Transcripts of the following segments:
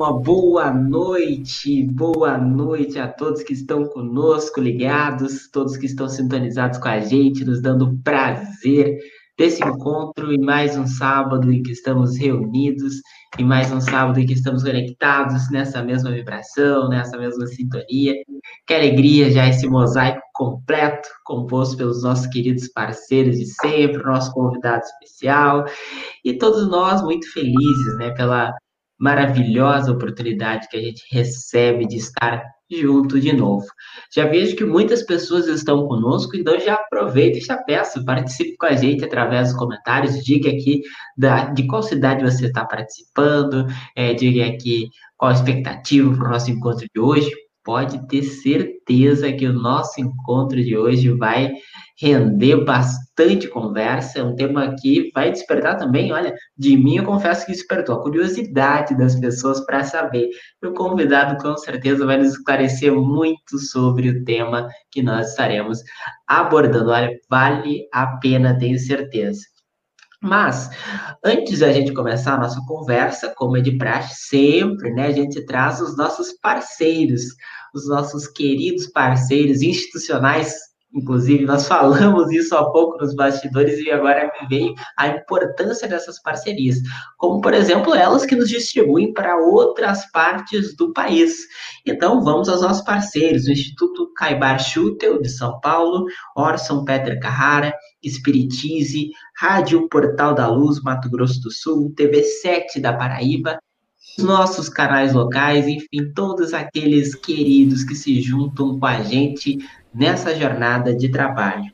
Uma boa noite, boa noite a todos que estão conosco, ligados, todos que estão sintonizados com a gente, nos dando prazer desse encontro e mais um sábado em que estamos reunidos, e mais um sábado em que estamos conectados nessa mesma vibração, nessa mesma sintonia. Que alegria já esse mosaico completo, composto pelos nossos queridos parceiros de sempre, nosso convidado especial, e todos nós muito felizes, né, pela maravilhosa oportunidade que a gente recebe de estar junto de novo. Já vejo que muitas pessoas estão conosco, então já aproveita e já peço, participe com a gente através dos comentários, diga aqui da, de qual cidade você está participando, é, diga aqui qual a expectativa para o nosso encontro de hoje pode ter certeza que o nosso encontro de hoje vai render bastante conversa. É um tema que vai despertar também, olha, de mim eu confesso que despertou a curiosidade das pessoas para saber. E o convidado com certeza vai nos esclarecer muito sobre o tema que nós estaremos abordando. Olha, vale a pena, tenho certeza. Mas, antes da gente começar a nossa conversa, como é de praxe sempre, né, a gente traz os nossos parceiros, os nossos queridos parceiros institucionais Inclusive, nós falamos isso há pouco nos bastidores e agora me veio a importância dessas parcerias, como, por exemplo, elas que nos distribuem para outras partes do país. Então, vamos aos nossos parceiros, o Instituto Caibar Schutel, de São Paulo, Orson Peter Carrara, Espiritize, Rádio Portal da Luz, Mato Grosso do Sul, TV 7 da Paraíba, nossos canais locais, enfim, todos aqueles queridos que se juntam com a gente nessa jornada de trabalho.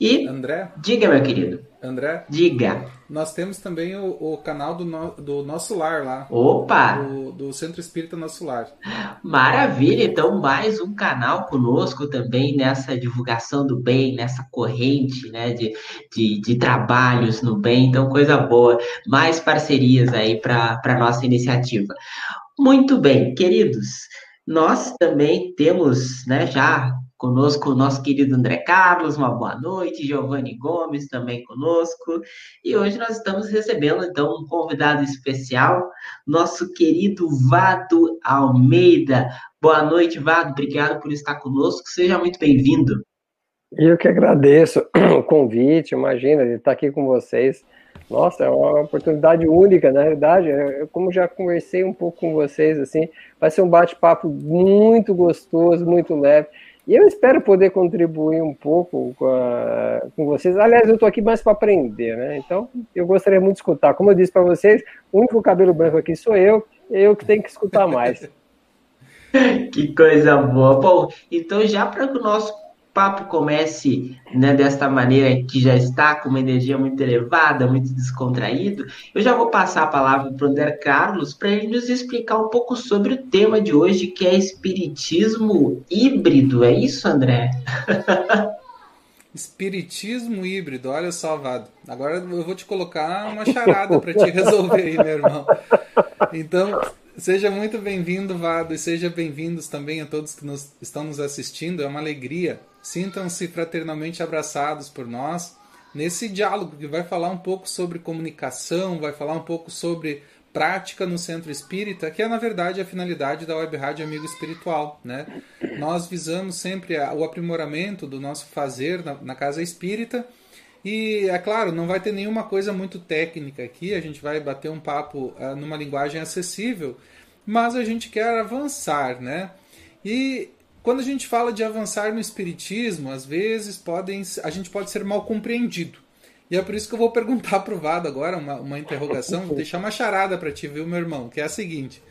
E André, diga, meu querido. André, diga. Nós temos também o, o canal do, no, do Nosso Lar lá. Opa! Do, do, Centro Espírita Nosso Lar. Maravilha! Então, mais um canal conosco também nessa divulgação do bem, nessa corrente né, de, de, de trabalhos no bem. Então, coisa boa. Mais parcerias aí para a nossa iniciativa. Muito bem, queridos. Nós também temos né, já Conosco o nosso querido André Carlos, uma boa noite, Giovanni Gomes também conosco. E hoje nós estamos recebendo então um convidado especial, nosso querido Vado Almeida. Boa noite, Vado, obrigado por estar conosco, seja muito bem-vindo. Eu que agradeço o convite, imagina, de estar aqui com vocês. Nossa, é uma oportunidade única, na realidade, eu, como já conversei um pouco com vocês, assim, vai ser um bate-papo muito gostoso, muito leve. E eu espero poder contribuir um pouco com, a, com vocês. Aliás, eu estou aqui mais para aprender, né? Então, eu gostaria muito de escutar. Como eu disse para vocês, o único cabelo branco aqui sou eu, eu que tenho que escutar mais. que coisa boa. Bom, então já para o nosso papo comece né, desta maneira que já está com uma energia muito elevada, muito descontraído, eu já vou passar a palavra para o André Carlos para ele nos explicar um pouco sobre o tema de hoje, que é espiritismo híbrido. É isso, André? Espiritismo híbrido, olha só, Vado. Agora eu vou te colocar uma charada para te resolver aí, meu irmão. Então, seja muito bem-vindo, Vado, e seja bem-vindos também a todos que nos, estão nos assistindo. É uma alegria Sintam-se fraternalmente abraçados por nós nesse diálogo que vai falar um pouco sobre comunicação, vai falar um pouco sobre prática no centro espírita, que é na verdade a finalidade da Web Rádio Amigo Espiritual. Né? Nós visamos sempre o aprimoramento do nosso fazer na, casa espírita. E é claro, não vai ter nenhuma coisa muito técnica aqui, a gente vai bater um papo uh, numa linguagem acessível, mas a gente quer avançar, né? E quando a gente fala de avançar no espiritismo, às vezes podem, a gente pode ser mal compreendido. E é por isso que eu vou perguntar para o Vado agora uma, uma interrogação, vou deixar uma charada para ti, viu, meu irmão, que é a seguinte: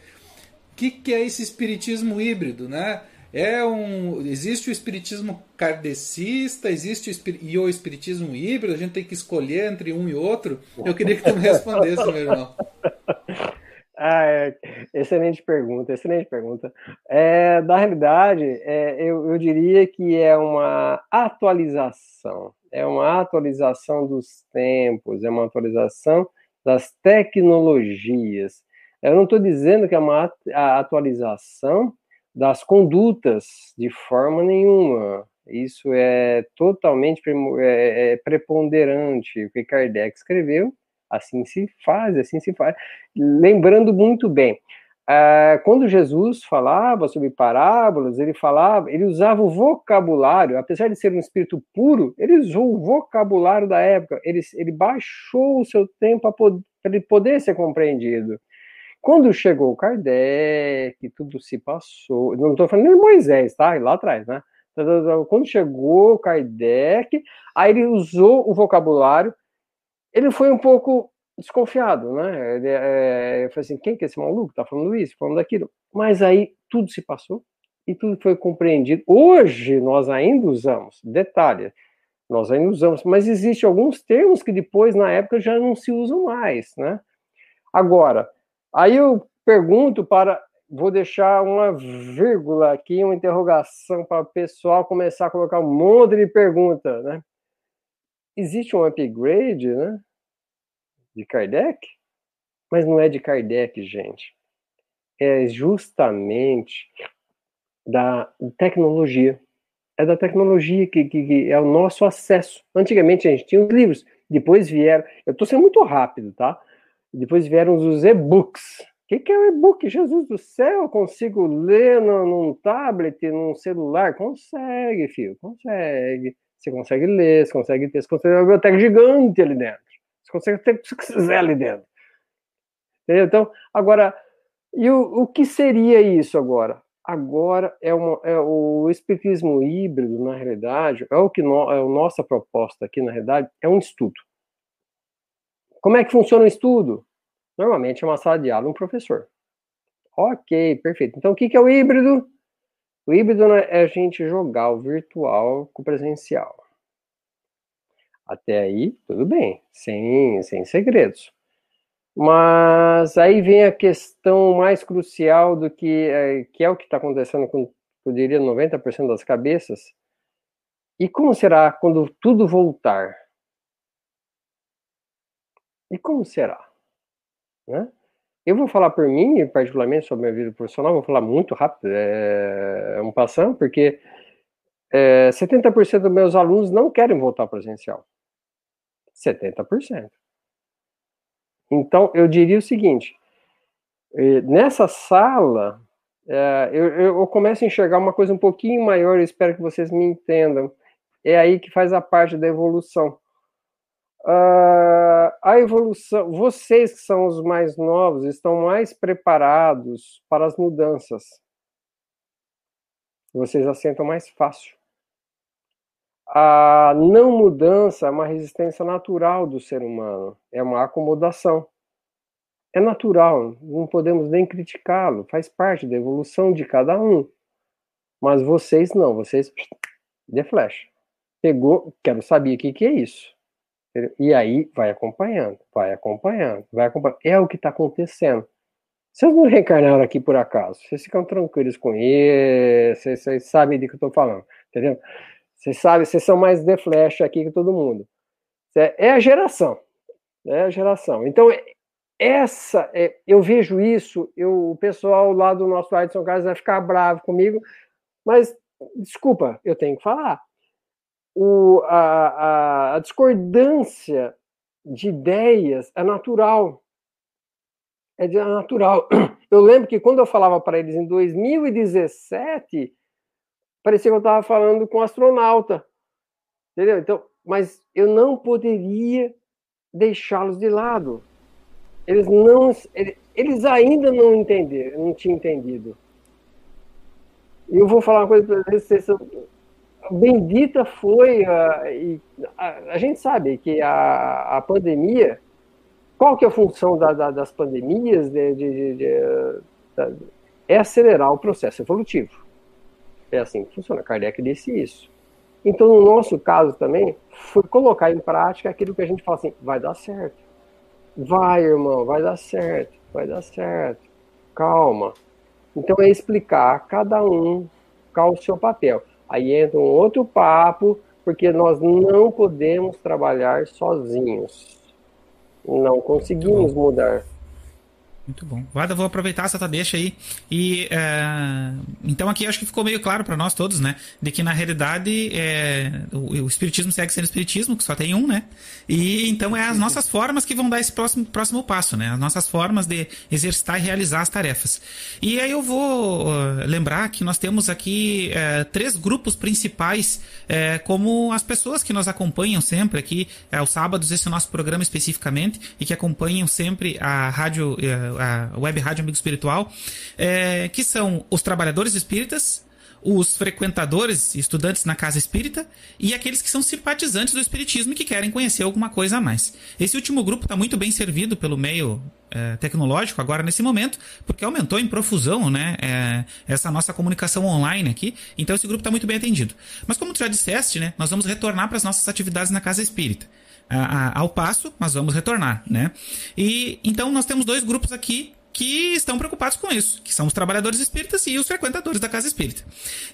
o que, que é esse espiritismo híbrido, né? É um, existe o espiritismo kardecista, existe o, e o espiritismo híbrido, a gente tem que escolher entre um e outro. Eu queria que tu me respondesse, meu irmão. Ah, é, excelente pergunta, excelente pergunta. É, na realidade, é, eu, eu diria que é uma atualização, é uma atualização dos tempos, é uma atualização das tecnologias. Eu não estou dizendo que é uma atualização das condutas de forma nenhuma. Isso é totalmente é, é preponderante. O que Kardec escreveu Assim se faz, assim se faz. Lembrando muito bem, Uh, quando Jesus falava sobre parábolas, ele falava, ele usava o vocabulário, apesar de ser um espírito puro, ele usou o vocabulário da época, ele, ele baixou o seu tempo para ele poder ser compreendido. Quando chegou Kardec, tudo se passou, não estou falando de Moisés, tá? Lá atrás, né? Quando chegou Kardec, aí ele usou o vocabulário, ele foi um pouco desconfiado, né? Ele, é, eu falei assim, quem que é esse maluco? Tá falando isso, falando daquilo. Mas aí tudo se passou e tudo foi compreendido. Hoje nós ainda usamos, detalhe, nós ainda usamos, mas existem alguns termos que depois, na época, já não se usam mais, né? Agora, aí eu pergunto para, vou deixar uma vírgula aqui, uma interrogação para o pessoal começar a colocar um monte de pergunta, né? Existe um upgrade, né? De Kardec? Mas não é de Kardec, gente. É justamente da tecnologia. É da tecnologia que, que, que é o nosso acesso. Antigamente a gente tinha os livros, depois vieram. Eu estou sendo muito rápido, tá? Depois vieram os e-books. O que, que é o e-book? Jesus do céu, eu consigo ler no, num tablet, num celular? Consegue, filho, consegue. Você consegue ler, você consegue ter, você consegue uma biblioteca gigante ali dentro. Você consegue ter o que você quiser ali dentro. Entendeu? Então, agora, e o, o que seria isso agora? Agora é, uma, é o espiritismo híbrido, na realidade, é o que no, é a nossa proposta aqui, na realidade, é um estudo. Como é que funciona o estudo? Normalmente é uma sala de aula, um professor. Ok, perfeito. Então, o que é o híbrido? O híbrido né, é a gente jogar o virtual com o presencial. Até aí, tudo bem, sem, sem segredos. Mas aí vem a questão mais crucial do que é, que é o que está acontecendo com, eu diria, 90% das cabeças. E como será quando tudo voltar? E como será? Né? Eu vou falar por mim, particularmente sobre a minha vida profissional, vou falar muito rápido, é, é um passão, porque é, 70% dos meus alunos não querem voltar presencial. 70%. Então, eu diria o seguinte: eh, nessa sala, eh, eu, começo a enxergar uma coisa um pouquinho maior, eu espero que vocês me entendam. É aí que faz a parte da evolução. Uh, a evolução, vocês que são os mais novos, estão mais preparados para as mudanças. Vocês assentam mais fácil a não mudança é uma resistência natural do ser humano, é uma acomodação. É natural, não podemos nem criticá-lo, faz parte da evolução de cada um. Mas vocês não, vocês de flecha. Pegou, quero saber o que, que é isso. E aí vai acompanhando, vai acompanhando, vai acompanhando. É o que está acontecendo. Vocês não reencarnaram aqui por acaso. Vocês ficam tranquilos com isso, vocês, vocês sabem do que eu estou falando, entendeu? Vocês sabem, vocês são mais de flash aqui que todo mundo. É a geração. É a geração. Então, essa, é, eu vejo isso, eu, o pessoal lá do nosso lado de São Carlos vai ficar bravo comigo, mas, desculpa, eu tenho que falar. O, a, a, a discordância de ideias é natural. É natural. Eu lembro que quando eu falava para eles em 2017, parecia que eu estava falando com um astronauta. Entendeu? Então, mas eu não poderia deixá-los de lado. Eles não, eles ainda não entenderam, não tinham entendido. E eu vou falar uma coisa para vocês. Bendita foi a, a, a, gente sabe que a, a pandemia. Qual que é a função da, da, das pandemias? De, de, de, de, é acelerar o processo evolutivo. É assim que funciona. Kardec disse isso. Então, no nosso caso também, foi colocar em prática aquilo que a gente fala assim: vai dar certo. Vai, irmão, vai dar certo, vai dar certo. Calma. Então, é explicar cada um qual o seu papel. Aí entra um outro papo, porque nós não podemos trabalhar sozinhos. Não conseguimos mudar. Muito bom. Vada, vou aproveitar essa tua deixa aí. E é, então aqui acho que ficou meio claro para nós todos, né? De que na realidade é, o, o, espiritismo segue sendo espiritismo, que só tem um, né? E então é as nossas formas que vão dar esse próximo, próximo passo, né? As nossas formas de exercitar e realizar as tarefas. E aí eu vou lembrar que nós temos aqui uh, três grupos principais, uh, como as pessoas que nos acompanham sempre aqui, aos sábados, esse nosso programa especificamente, e que acompanham sempre a rádio a Web Rádio Amigo Espiritual, é, que são os trabalhadores espíritas, os frequentadores, estudantes na casa espírita e aqueles que são simpatizantes do espiritismo e que querem conhecer alguma coisa a mais. Esse último grupo está muito bem servido pelo meio é, tecnológico agora nesse momento, porque aumentou em profusão né, é, essa nossa comunicação online aqui. Então esse grupo está muito bem atendido. Mas como tu já disseste, né, nós vamos retornar para as nossas atividades na casa espírita ao passo, mas vamos retornar, né? E então nós temos dois grupos aqui que estão preocupados com isso, que são os trabalhadores espíritas e os frequentadores da casa espírita.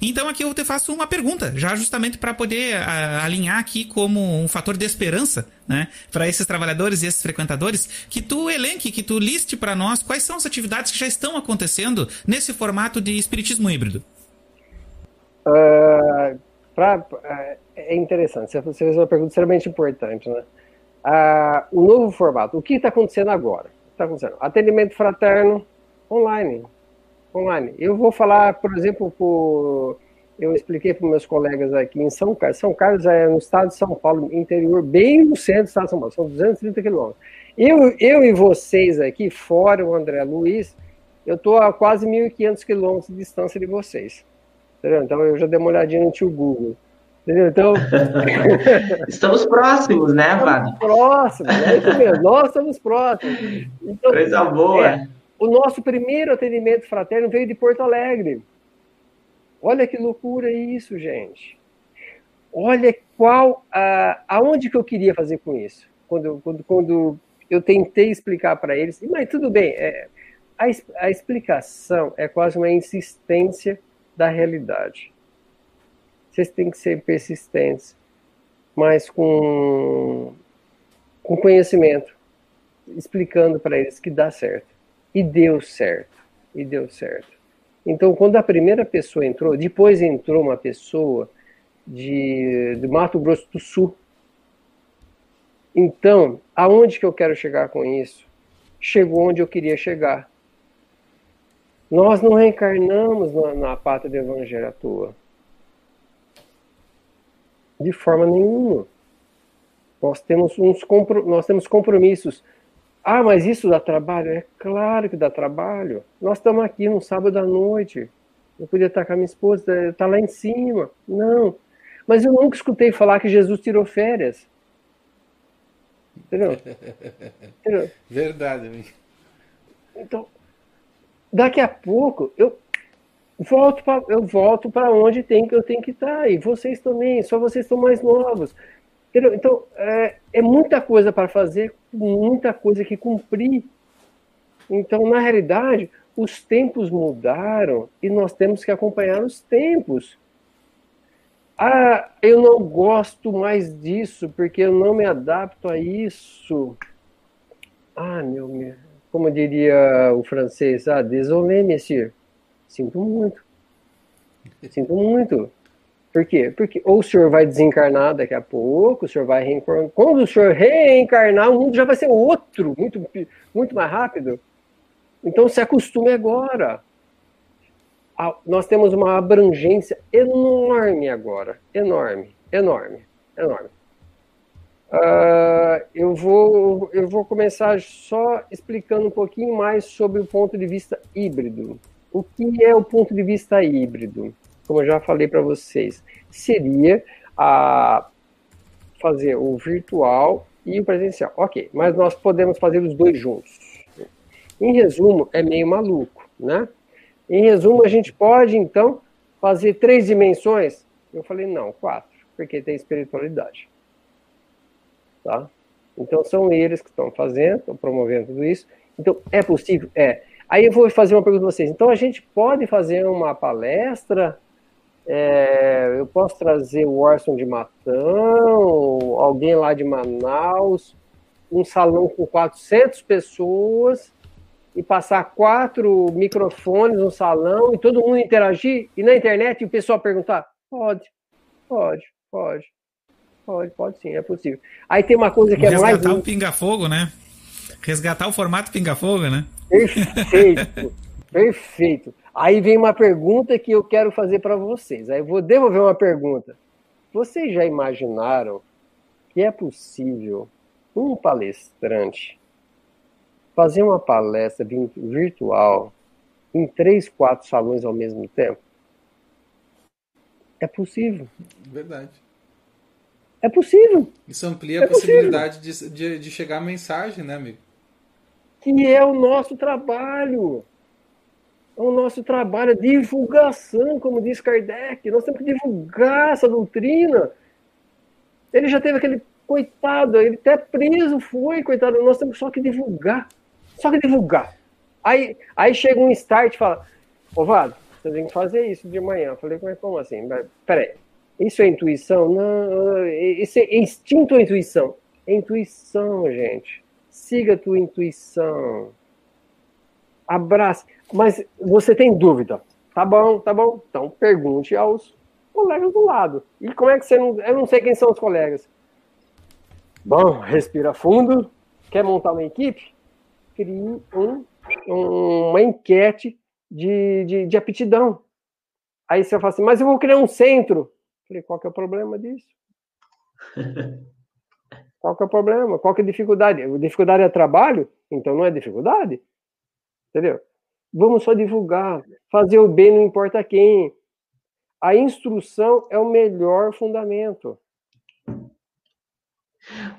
Então aqui eu te faço uma pergunta, já justamente para poder a, alinhar aqui como um fator de esperança, né, para esses trabalhadores e esses frequentadores, que tu elenque, que tu liste para nós quais são as atividades que já estão acontecendo nesse formato de espiritismo híbrido. Uh, pra, uh, é interessante, você fez uma pergunta extremamente importante, né? Ah, o novo formato, o que está acontecendo agora? Está acontecendo atendimento fraterno online, online. Eu vou falar, por exemplo, por, eu expliquei para meus colegas aqui em São Carlos. São Carlos é no estado de São Paulo, interior, bem no centro do estado de São Paulo, são 230 quilômetros. Eu, eu e vocês aqui, fora o André Luiz, eu estou a quase 1.500 quilômetros de distância de vocês. Entendeu? Então eu já dei uma olhadinha no tio Google. Entendeu? Então. estamos próximos, né, Vado? Próximos, é isso mesmo. Nós estamos próximos. Então, Coisa boa. É, o nosso primeiro atendimento fraterno veio de Porto Alegre. Olha que loucura isso, gente. Olha qual. A, aonde que eu queria fazer com isso? Quando, quando, quando eu tentei explicar para eles, mas tudo bem, é, a, a explicação é quase uma insistência da realidade vocês têm que ser persistentes, mas com, com conhecimento, explicando para eles que dá certo. E deu certo. E deu certo. Então, quando a primeira pessoa entrou, depois entrou uma pessoa de, de Mato Grosso do Sul. Então, aonde que eu quero chegar com isso? Chegou onde eu queria chegar. Nós não reencarnamos na, na pátria do Evangelho à toa. De forma nenhuma. Nós temos, uns nós temos compromissos. Ah, mas isso dá trabalho? É claro que dá trabalho. Nós estamos aqui no sábado à noite. Eu podia estar com a minha esposa, está lá em cima. Não. Mas eu nunca escutei falar que Jesus tirou férias. Entendeu? Entendeu? Verdade. Então, daqui a pouco, eu, volto pra, eu volto para onde tem que eu tenho que estar. E vocês também, só vocês são mais novos. Entendeu? Então, é, é muita coisa para fazer, muita coisa que cumprir. Então, na realidade, os tempos mudaram e nós temos que acompanhar os tempos. Ah, eu não gosto mais disso porque eu não me adapto a isso. Ah, meu, meu como diria o francês, ah, désolé, monsieur. Sinto muito. Sinto muito. Por quê? Porque ou o senhor vai desencarnar daqui a pouco, o senhor vai reencarnar. Quando o senhor reencarnar, o mundo já vai ser outro, muito, muito mais rápido. Então se acostume agora. Nós temos uma abrangência enorme agora. Enorme, enorme, enorme. Uh, eu, vou, eu vou começar só explicando um pouquinho mais sobre o ponto de vista híbrido. O que é o ponto de vista híbrido? Como eu já falei para vocês, seria a fazer o virtual e o presencial. Ok, mas nós podemos fazer os dois juntos. Em resumo, é meio maluco, né? Em resumo, a gente pode então fazer três dimensões? Eu falei, não, quatro, porque tem espiritualidade. Tá? Então são eles que estão fazendo, estão promovendo tudo isso. Então, é possível? É. Aí eu vou fazer uma pergunta para vocês. Então a gente pode fazer uma palestra? É, eu posso trazer o Orson de Matão, alguém lá de Manaus, um salão com 400 pessoas e passar quatro microfones no salão e todo mundo interagir e na internet e o pessoal perguntar? Pode, pode, pode. Pode, pode sim, é possível. Aí tem uma coisa que Resgatar é mais. Resgatar o pinga-fogo, né? Resgatar o formato pinga-fogo, né? Perfeito, perfeito. Aí vem uma pergunta que eu quero fazer para vocês. Aí eu vou devolver uma pergunta. Vocês já imaginaram que é possível um palestrante fazer uma palestra virtual em três, quatro salões ao mesmo tempo? É possível. Verdade. É possível. Isso amplia é a possibilidade de, de, de, chegar a mensagem, né, amigo? Que é o nosso trabalho. É o nosso trabalho, a divulgação, como diz Kardec. Nós temos que divulgar essa doutrina. Ele já teve aquele coitado, ele até preso foi, coitado. Nós temos só que divulgar. Só que divulgar. Aí, aí chega um start e fala: Ô Vado, você tem que fazer isso de manhã. Eu falei: como assim? Peraí. Isso é intuição? Não, isso é instinto ou intuição? É intuição, gente. Siga a tua intuição. Abrace. Mas você tem dúvida? Tá bom, tá bom. Então pergunte aos colegas do lado. E como é que você não. Eu não sei quem são os colegas. Bom, respira fundo. Quer montar uma equipe? Crie um, uma enquete de, de, de aptidão. Aí você fala assim, mas eu vou criar um centro. Falei, qual que é o problema disso? qual que é o problema? Qual que é a dificuldade? Dificuldade é trabalho? Então não é dificuldade? Entendeu? Vamos só divulgar. Fazer o bem não importa quem. A instrução é o melhor fundamento.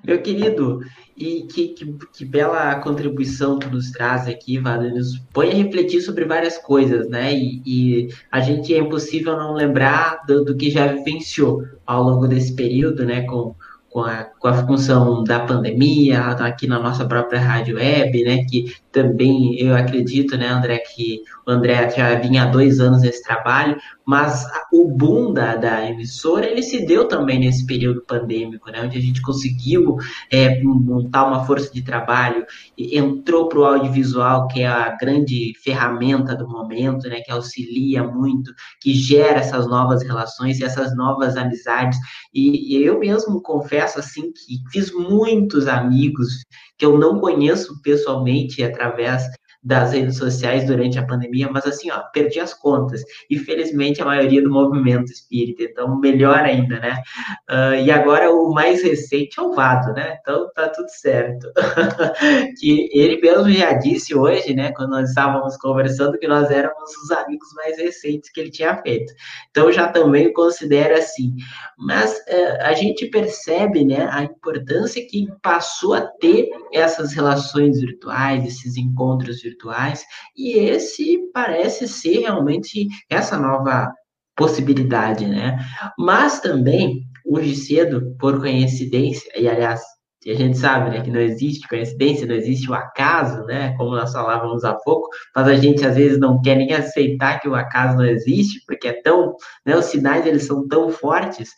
Meu querido, e que, que, que, bela contribuição tu nos traz aqui, Vado. Nos põe a refletir sobre várias coisas, né? E, e a gente é impossível não lembrar do, do, que já vivenciou ao longo desse período, né? Com, com, a, com a função da pandemia, aqui na nossa própria rádio web, né? Que também eu acredito, né, André, que o André já vinha há dois anos nesse trabalho, mas o boom da, da emissora, ele se deu também nesse período pandêmico, né, onde a gente conseguiu é, montar uma força de trabalho, entrou para o audiovisual, que é a grande ferramenta do momento, né, que auxilia muito, que gera essas novas relações e essas novas amizades, e, e eu mesmo confesso, assim, que fiz muitos amigos que eu não conheço pessoalmente através das redes sociais durante a pandemia, mas assim, ó, perdi as contas. E felizmente a maioria do movimento espírita, então melhor ainda, né? Uh, e agora o mais recente é o Vado, né? Então tá tudo certo. que ele mesmo já disse hoje, né, quando nós estávamos conversando, que nós éramos os amigos mais recentes que ele tinha feito. Então já também considero assim. Mas uh, a gente percebe, né, a importância que passou a ter essas relações virtuais, esses encontros virtuais virtuais, e esse parece ser realmente essa nova possibilidade, né? Mas também, hoje cedo, por coincidência, e aliás, a gente sabe né, que não existe coincidência, não existe o acaso, né? Como nós falávamos há pouco, mas a gente às vezes não quer nem aceitar que o acaso não existe, porque é tão, né, os sinais eles são tão fortes.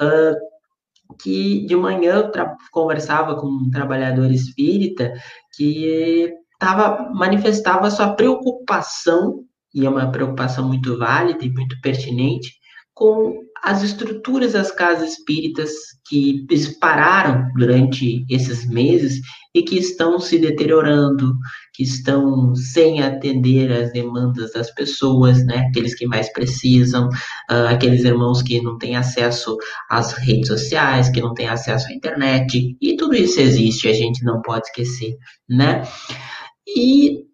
Uh, que de manhã eu conversava com um trabalhador espírita que tava, manifestava sua preocupação, e é uma preocupação muito válida e muito pertinente, com as estruturas das casas espíritas que pararam durante esses meses e que estão se deteriorando, que estão sem atender às demandas das pessoas, né? Aqueles que mais precisam, uh, aqueles irmãos que não têm acesso às redes sociais, que não têm acesso à internet, e tudo isso existe, a gente não pode esquecer, né? E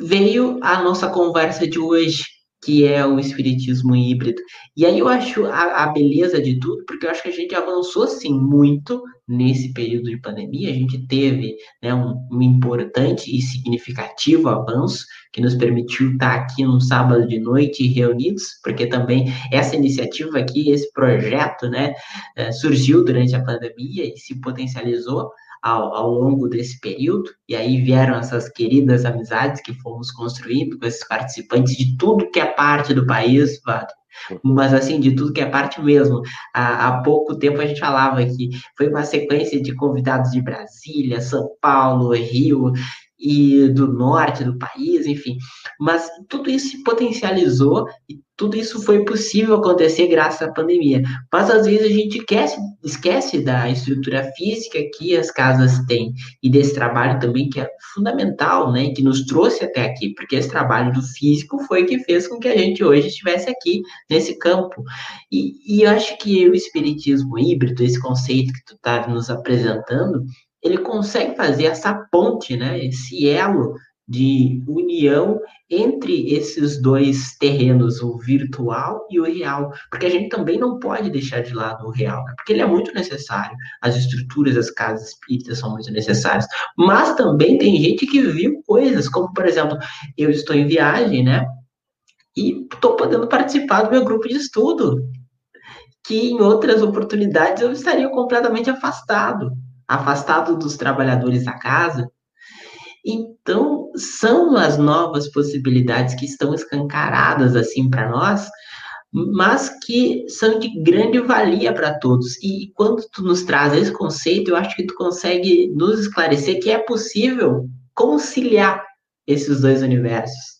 veio a nossa conversa de hoje, que é o espiritismo híbrido. E aí eu acho a, a, beleza de tudo, porque eu acho que a gente avançou sim muito nesse período de pandemia. A gente teve né, um, um, importante e significativo avanço que nos permitiu estar aqui no sábado de noite reunidos, porque também essa iniciativa aqui, esse projeto, né, eh, surgiu durante a pandemia e se potencializou ao, ao, longo desse período, e aí vieram essas queridas amizades que fomos construindo com esses participantes de tudo que é parte do país, mas assim, de tudo que é parte mesmo. Há, há, pouco tempo a gente falava que foi uma sequência de convidados de Brasília, São Paulo, Rio, e do norte do país, enfim. Mas tudo isso se potencializou e tudo isso foi possível acontecer graças à pandemia. Mas às vezes a gente esquece, esquece da estrutura física que as casas têm e desse trabalho também que é fundamental, né, que nos trouxe até aqui, porque esse trabalho do físico foi que fez com que a gente hoje estivesse aqui nesse campo. E, e eu acho que o espiritismo híbrido, esse conceito que tu está nos apresentando, ele consegue fazer essa ponte, né, esse elo de união entre esses dois terrenos, o virtual e o real, porque a gente também não pode deixar de lado o real, né? porque ele é muito necessário, as estruturas das casas espíritas são muito necessárias, mas também tem gente que viu coisas, como por exemplo, eu estou em viagem, né, e estou podendo participar do meu grupo de estudo, que em outras oportunidades eu estaria completamente afastado, afastado dos trabalhadores da casa, então, são as novas possibilidades que estão escancaradas assim para nós, mas que são de grande valia para todos. E quando tu nos traz esse conceito, eu acho que tu consegue nos esclarecer que é possível conciliar esses dois universos.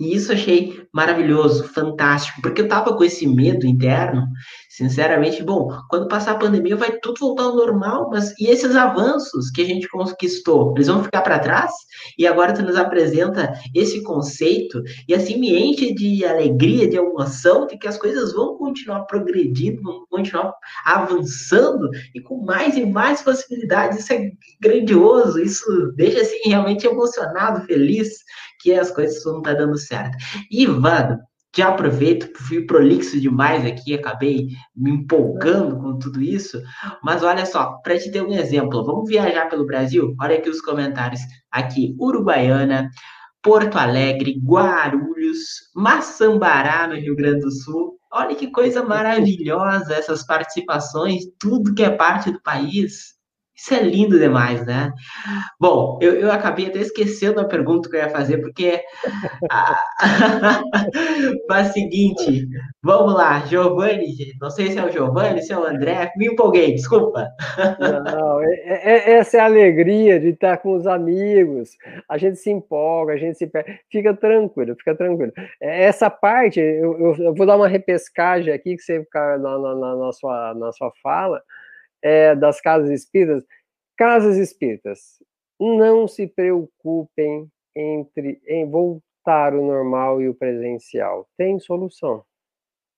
E isso achei maravilhoso, fantástico, porque eu tava com esse medo interno, sinceramente, bom, quando passar a pandemia vai tudo voltar ao normal, mas e esses avanços que a gente conquistou, eles vão ficar para trás? E agora tu nos apresenta esse conceito e assim me enche de alegria, de emoção, de que as coisas vão continuar progredindo, vão continuar avançando e com mais e mais possibilidades. Isso é grandioso, isso deixa assim realmente emocionado, feliz que as coisas não estão tá dando certo. E, Ivano, já aproveito, fui prolixo demais aqui, acabei me empolgando com tudo isso, mas olha só, para te ter um exemplo, vamos viajar pelo Brasil? Olha aqui os comentários. Aqui, Uruguaiana, Porto Alegre, Guarulhos, Maçambará, no Rio Grande do Sul. Olha que coisa maravilhosa essas participações, tudo que é parte do país. Isso é lindo demais, né? Bom, eu, eu acabei até esquecendo a pergunta que eu ia fazer, porque. Mas seguinte, vamos lá, Giovanni, não sei se é o Giovanni, se é o André, me empolguei, desculpa. Não, é, é, é, essa é a alegria de estar com os amigos, a gente se empolga, a gente se. Fica tranquilo, fica tranquilo. É, essa parte, eu, eu, eu vou dar uma repescagem aqui, que você ficar na, na, na, na, sua, na sua fala é, das casas espíritas, casas espíritas, não se preocupem entre em voltar o normal e o presencial. Tem solução.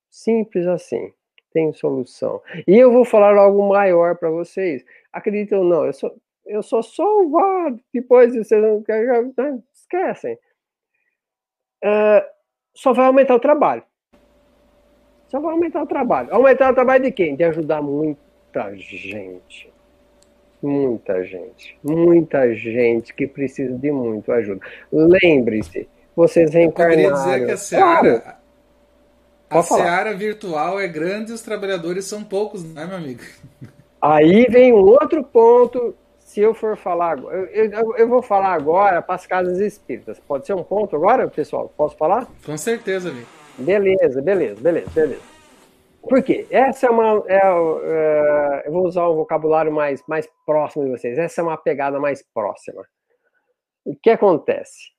Simples assim. Tem solução. E eu vou falar algo maior para vocês. Acreditem ou não, eu sou, eu sou salvado. Depois vocês não, não esquecem. Uh, só vai aumentar o trabalho. Só vai aumentar o trabalho. Aumentar o trabalho de quem? De ajudar muito muita gente. Muita gente. Muita gente que precisa de muito ajuda. Lembre-se, vocês reencarnaram. Eu queria dizer que a Seara, claro. a Seara virtual é grande e os trabalhadores são poucos, não é, meu amigo? Aí vem um outro ponto. Se eu for falar, eu, eu, eu vou falar agora para as casas espíritas. Pode ser um ponto agora, pessoal? Posso falar? Com certeza, amigo. Beleza, beleza, beleza, beleza. Por quê? Essa é uma. É, é, eu vou usar um vocabulário mais, mais próximo de vocês. Essa é uma pegada mais próxima. O que acontece?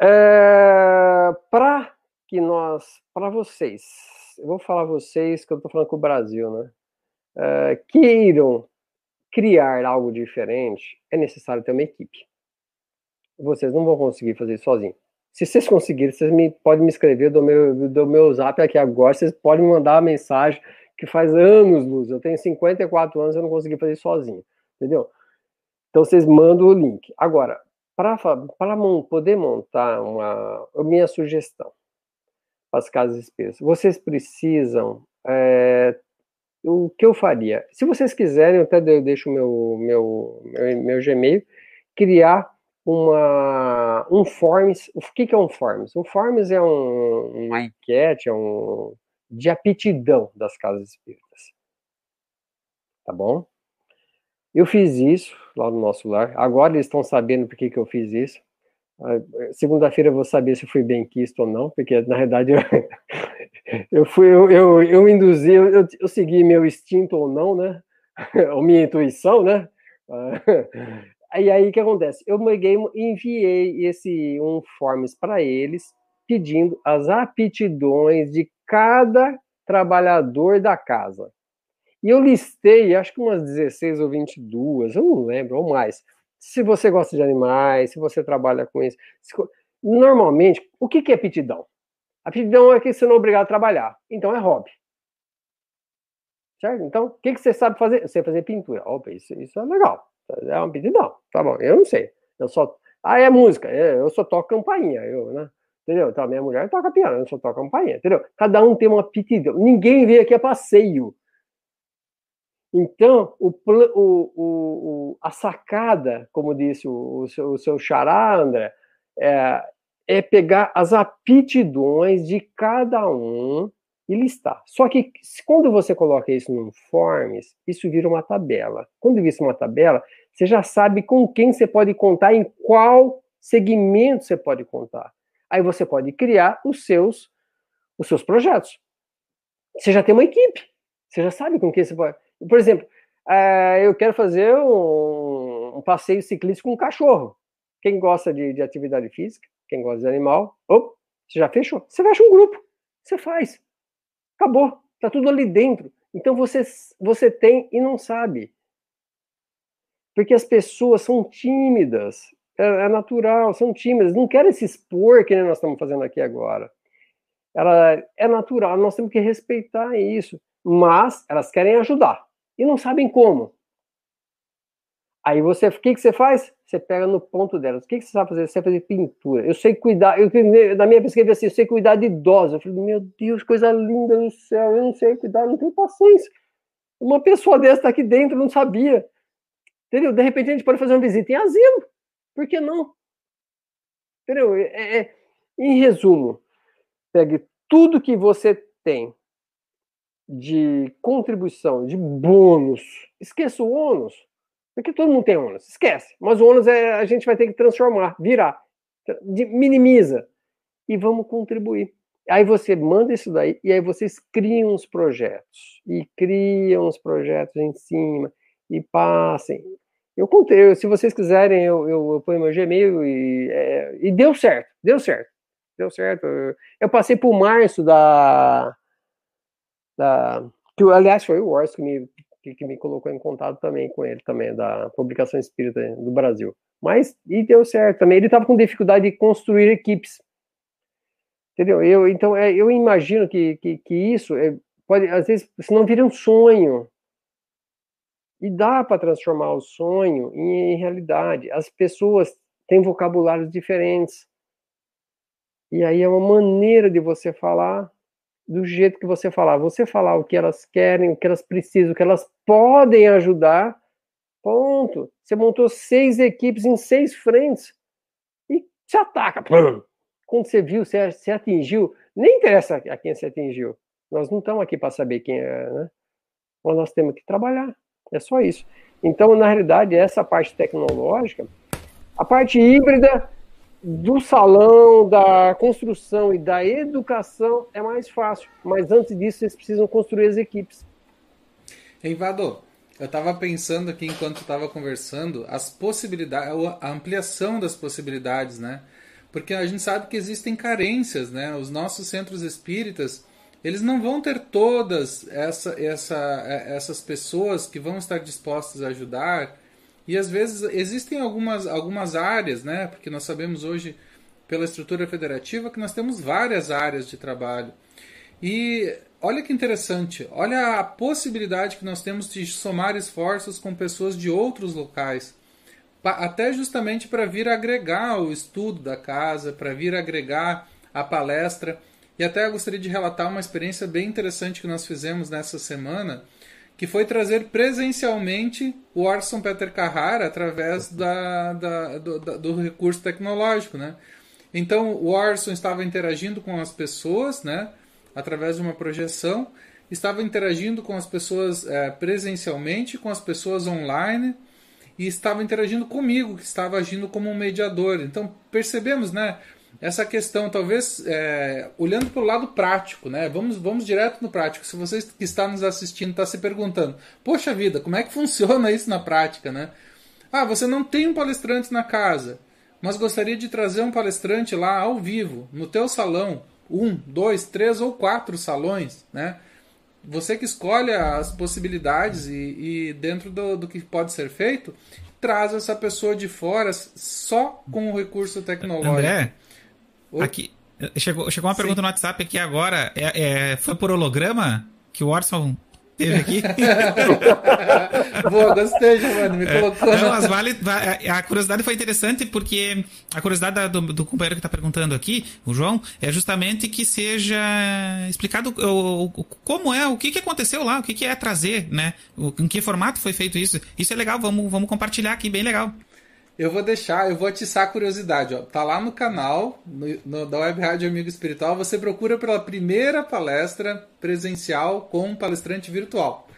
É, para que nós. Para vocês. Eu vou falar vocês, que eu estou falando com o Brasil, né? É, queiram criar algo diferente, é necessário ter uma equipe. Vocês não vão conseguir fazer sozinho. Se vocês conseguirem, vocês me, podem me escrever do meu, do meu zap aqui agora, vocês podem me mandar uma mensagem que faz anos, Luz. Eu tenho 54 anos, eu não consegui fazer sozinho, entendeu? Então vocês mandam o link. Agora, para poder montar uma. Minha sugestão para as casas espíritas, vocês precisam. É, o que eu faria? Se vocês quiserem, eu até deixo meu, meu, meu, meu Gmail, criar uma, um Forms. O que, que é um Forms? Um Forms é um, uma enquete, é um, de aptidão das casas espíritas. Tá bom? Eu fiz isso lá no nosso lar. Agora eles estão sabendo por que, que eu fiz isso. Ah, segunda-feira eu vou saber se fui bem quisto ou não, porque na verdade eu, eu fui, eu, eu, eu induzi, eu, eu segui meu instinto ou não, né? Ou minha intuição, né? E aí o que acontece? Eu peguei, enviei esse um forms para eles, pedindo as aptidões de cada trabalhador da casa. E eu listei, acho que umas 16 ou 22, eu não lembro, ou mais. Se você gosta de animais, se você trabalha com isso. Normalmente, o que é aptidão? Aptidão é que você não é obrigado a trabalhar. Então é hobby. Certo? Então, o que, que você sabe fazer? Você fazer pintura. Opa, isso, isso é legal. É uma aptidão. Tá bom, eu não sei. Eu só. Ah, é música. É, eu só toco campainha. Eu, né? Entendeu? Então, a minha mulher toca piano, eu só toco campainha. Entendeu? Cada um tem uma aptidão. Ninguém veio aqui a passeio. Então, o, o, o, a sacada, como disse o, o, seu, o seu xará, André, é, é pegar as aptidões de cada um e listar. Só que quando você coloca isso no Forms, isso vira uma tabela. Quando vira uma tabela, você já sabe com quem você pode contar, em qual segmento você pode contar. Aí você pode criar os seus, os seus projetos. Você já tem uma equipe. Você já sabe com quem você pode. Por exemplo, é, eu quero fazer um, passeio ciclista com um cachorro. Quem gosta de, de atividade física, quem gosta de animal, op, você já fechou. Você fecha um grupo. Você faz. Acabou. Tá tudo ali dentro. Então você, você tem e não sabe. Porque as pessoas são tímidas. É, é natural, são tímidas. Não querem se expor que nós estamos fazendo aqui agora. Ela é natural, nós temos que respeitar isso. Mas elas querem ajudar e não sabem como. Aí você, o que, que você faz? Você pega no ponto delas. O que, que você sabe fazer? Você sabe fazer pintura. Eu sei cuidar. Eu, na minha pesquisa, assim, eu sei cuidar de idosos. Eu falei, meu Deus, coisa linda no céu. Eu não sei cuidar, não tenho paciência. Uma pessoa dessa está aqui dentro, não sabia. Entendeu? De repente a gente pode fazer uma visita em asilo. Por que não? Entendeu? É, é, em resumo, pegue tudo que você tem de contribuição, de bônus. Esqueça o ônus, porque todo mundo tem ônus. Esquece. Mas o ônus é, a gente vai ter que transformar, virar. Minimiza. E vamos contribuir. Aí você manda isso daí, e aí vocês criam os projetos. E criam os projetos em cima, e passem. Eu contei, se vocês quiserem, eu, eu, eu ponho meu Gmail e, é, e deu certo, deu certo. Deu certo. Eu passei por março da, da que aliás foi o Wars que me que, que, me colocou em contato também com ele também da publicação espírita do Brasil. Mas e deu certo também. Ele estava com dificuldade de construir equipes. Entendeu? Eu então é, eu imagino que, que, que isso é, pode às vezes senão vira um sonho. E dá para transformar o sonho em, em realidade. As pessoas têm vocabulários diferentes. E aí é uma maneira de você falar do jeito que você falar. Você falar o que elas querem, o que elas precisam, o que elas podem ajudar. Ponto. Você montou seis equipes em seis frentes e se ataca. Quando você viu, você, atingiu. Nem interessa a quem você atingiu. Nós não estamos aqui para saber quem é, né? Mas nós temos que trabalhar. É só isso. Então, na realidade, essa parte tecnológica, a parte híbrida do salão, da construção e da educação é mais fácil. Mas antes disso, vocês precisam construir as equipes. Invador, eu estava pensando aqui enquanto estava conversando as possibilidades, a ampliação das possibilidades, né? Porque a gente sabe que existem carências, né? Os nossos centros espíritas, eles não vão ter todas essa, essa, essas pessoas que vão estar dispostas a ajudar e às vezes existem algumas, algumas áreas, né? Porque nós sabemos hoje, pela estrutura federativa, que nós temos várias áreas de trabalho. E olha que interessante, olha a possibilidade que nós temos de somar esforços com pessoas de outros locais. Até justamente para vir agregar o estudo da casa, para vir agregar a palestra. E até gostaria de relatar uma experiência bem interessante que nós fizemos nessa semana que foi trazer presencialmente o Orson Peter Carrara através da, da, do, da, do, recurso tecnológico, né? Então o Orson estava interagindo com as pessoas, né? Através de uma projeção, estava interagindo com as pessoas é, presencialmente, com as pessoas online e estava interagindo comigo, que estava agindo como um mediador. Então percebemos, né? Essa questão, talvez é, olhando para o lado prático, né? Vamos, vamos direto no prático. Se você que está nos assistindo está se perguntando, poxa vida, como é que funciona isso na prática, né? Ah, você não tem um palestrante na casa, mas gostaria de trazer um palestrante lá ao vivo, no teu salão, um, dois, três ou quatro salões, né? Você que escolhe as possibilidades e, e dentro do, do, que pode ser feito, traz essa pessoa de fora só com o recurso tecnológico. André, aqui chegou, chegou uma Sim. pergunta no WhatsApp aqui agora. É, é, foi por holograma que o Orson teve aqui. Boa, gostei, Giovanni, me é. colocou. Não, mas vale, a curiosidade foi interessante porque a curiosidade do, do companheiro que está perguntando aqui, o João, é justamente que seja explicado o, o, como é, o que, que aconteceu lá, o que, que é trazer, né? O, em que formato foi feito isso. Isso é legal, vamos, vamos compartilhar aqui, bem legal. Eu vou deixar, eu vou atiçar a curiosidade. Ó. Tá lá no canal no, no, da Web Rádio Amigo Espiritual. Você procura pela primeira palestra presencial com um palestrante virtual.